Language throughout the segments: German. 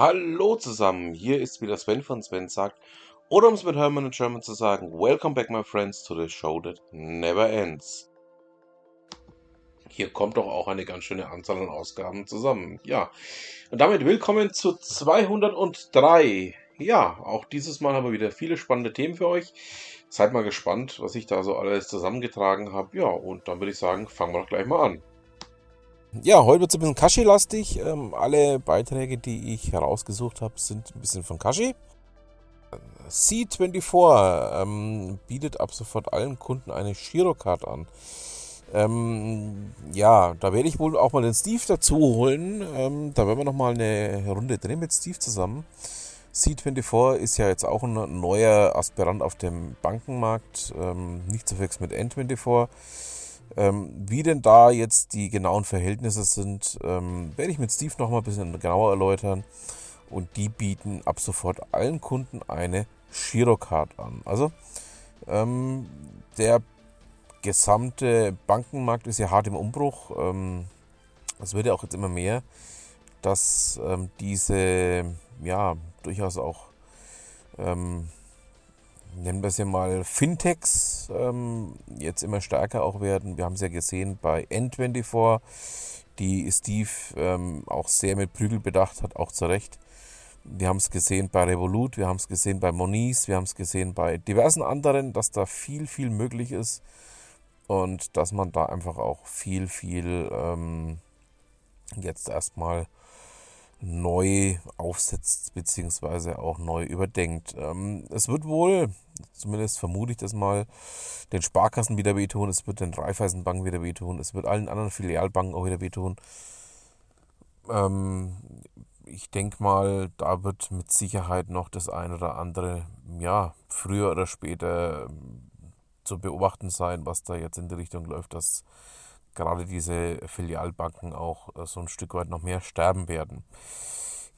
Hallo zusammen, hier ist wieder Sven von Sven sagt, oder um es mit Hermann und German zu sagen, Welcome back my friends to the show that never ends. Hier kommt doch auch eine ganz schöne Anzahl an Ausgaben zusammen. Ja, und damit willkommen zu 203. Ja, auch dieses Mal haben wir wieder viele spannende Themen für euch. Seid mal gespannt, was ich da so alles zusammengetragen habe. Ja, und dann würde ich sagen, fangen wir doch gleich mal an. Ja, heute wird es ein bisschen Kashi-lastig. Ähm, alle Beiträge, die ich herausgesucht habe, sind ein bisschen von Kashi. C24 ähm, bietet ab sofort allen Kunden eine Girocard an. Ähm, ja, da werde ich wohl auch mal den Steve dazu holen. Ähm, da werden wir nochmal eine Runde drehen mit Steve zusammen. C24 ist ja jetzt auch ein neuer Aspirant auf dem Bankenmarkt, ähm, nicht zu verwechseln mit N24. Ähm, wie denn da jetzt die genauen Verhältnisse sind, ähm, werde ich mit Steve noch mal ein bisschen genauer erläutern. Und die bieten ab sofort allen Kunden eine Girocard an. Also ähm, der gesamte Bankenmarkt ist ja hart im Umbruch. Ähm, es wird ja auch jetzt immer mehr, dass ähm, diese ja durchaus auch ähm, nennen wir es ja mal, Fintechs ähm, jetzt immer stärker auch werden. Wir haben es ja gesehen bei N24, die Steve ähm, auch sehr mit Prügel bedacht hat, auch zu Recht. Wir haben es gesehen bei Revolut, wir haben es gesehen bei Moniz, wir haben es gesehen bei diversen anderen, dass da viel, viel möglich ist und dass man da einfach auch viel, viel ähm, jetzt erstmal neu aufsetzt beziehungsweise auch neu überdenkt. Ähm, es wird wohl, zumindest vermute ich das mal, den Sparkassen wieder wehtun, es wird den Raiffeisenbanken wieder wehtun, es wird allen anderen Filialbanken auch wieder wehtun. Ähm, ich denke mal, da wird mit Sicherheit noch das ein oder andere, ja, früher oder später ähm, zu beobachten sein, was da jetzt in die Richtung läuft, dass gerade diese Filialbanken auch äh, so ein Stück weit noch mehr sterben werden.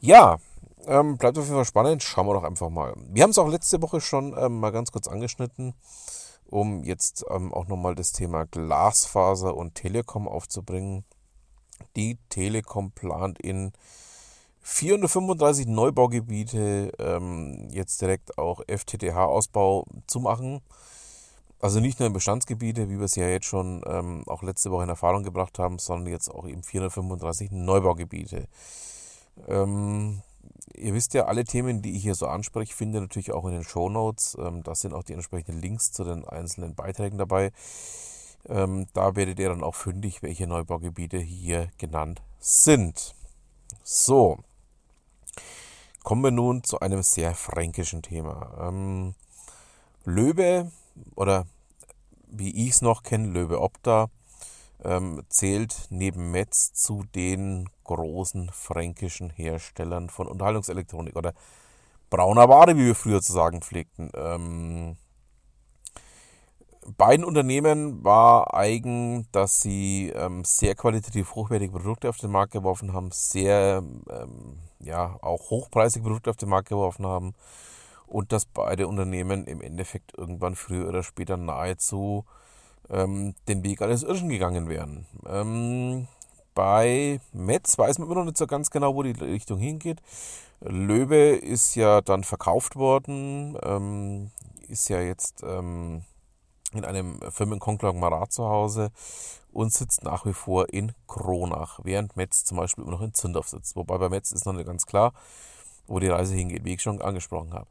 Ja, ähm, bleibt auf jeden Fall spannend. Schauen wir doch einfach mal. Wir haben es auch letzte Woche schon ähm, mal ganz kurz angeschnitten, um jetzt ähm, auch nochmal das Thema Glasfaser und Telekom aufzubringen. Die Telekom plant in 435 Neubaugebiete ähm, jetzt direkt auch FTTH-Ausbau zu machen. Also nicht nur in Bestandsgebiete, wie wir es ja jetzt schon ähm, auch letzte Woche in Erfahrung gebracht haben, sondern jetzt auch eben 435 Neubaugebiete. Ähm, ihr wisst ja, alle Themen, die ich hier so anspreche, finde natürlich auch in den Show Notes. Ähm, da sind auch die entsprechenden Links zu den einzelnen Beiträgen dabei. Ähm, da werdet ihr dann auch fündig, welche Neubaugebiete hier genannt sind. So, kommen wir nun zu einem sehr fränkischen Thema. Ähm, Löwe oder wie ich es noch kenne, Löwe Opta, ähm, zählt neben Metz zu den großen fränkischen Herstellern von Unterhaltungselektronik oder brauner Ware, wie wir früher zu sagen pflegten. Ähm, beiden Unternehmen war eigen, dass sie ähm, sehr qualitativ hochwertige Produkte auf den Markt geworfen haben, sehr ähm, ja auch hochpreisige Produkte auf den Markt geworfen haben und dass beide Unternehmen im Endeffekt irgendwann früher oder später nahezu ähm, den Weg eines Irschen gegangen wären. Ähm, bei Metz weiß man immer noch nicht so ganz genau, wo die Richtung hingeht. Löwe ist ja dann verkauft worden, ähm, ist ja jetzt ähm, in einem Firmenkonglomerat zu Hause und sitzt nach wie vor in Kronach, während Metz zum Beispiel immer noch in Zündorf sitzt. Wobei bei Metz ist noch nicht ganz klar, wo die Reise hingeht, wie ich schon angesprochen habe.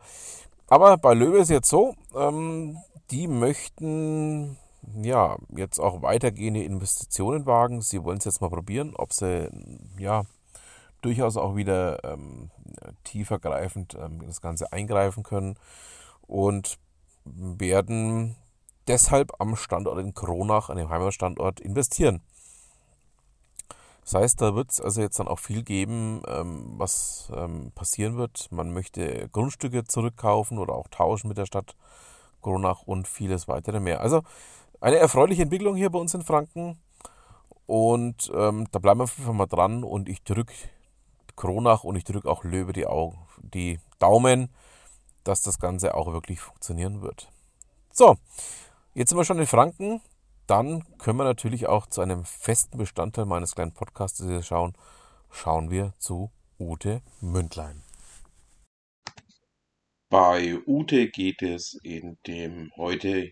Aber bei Löwe ist jetzt so, ähm, die möchten ja jetzt auch weitergehende Investitionen wagen. Sie wollen es jetzt mal probieren, ob sie ja durchaus auch wieder ähm, tiefergreifend ähm, das Ganze eingreifen können und werden deshalb am Standort in Kronach, an dem Heimatstandort, investieren. Das heißt, da wird es also jetzt dann auch viel geben, ähm, was ähm, passieren wird. Man möchte Grundstücke zurückkaufen oder auch tauschen mit der Stadt Kronach und vieles weitere mehr. Also eine erfreuliche Entwicklung hier bei uns in Franken. Und ähm, da bleiben wir einfach mal dran und ich drücke Kronach und ich drücke auch Löwe die, Augen, die Daumen, dass das Ganze auch wirklich funktionieren wird. So, jetzt sind wir schon in Franken dann können wir natürlich auch zu einem festen Bestandteil meines kleinen Podcasts schauen. Schauen wir zu Ute Mündlein. Bei Ute geht es in dem heute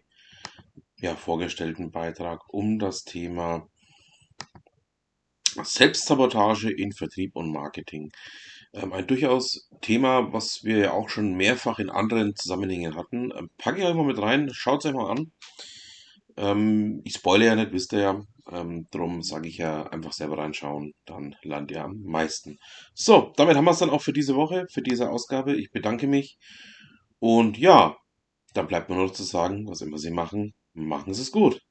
ja, vorgestellten Beitrag um das Thema Selbstsabotage in Vertrieb und Marketing. Ähm, ein durchaus Thema, was wir ja auch schon mehrfach in anderen Zusammenhängen hatten. Ähm, packe ich euch mal mit rein, schaut es euch mal an. Ähm, ich spoilere ja nicht, wisst ihr ja. Ähm, drum sage ich ja einfach selber reinschauen, dann landet ihr am meisten. So, damit haben wir es dann auch für diese Woche, für diese Ausgabe. Ich bedanke mich. Und ja, dann bleibt mir nur noch zu sagen, was immer Sie machen, machen Sie es gut.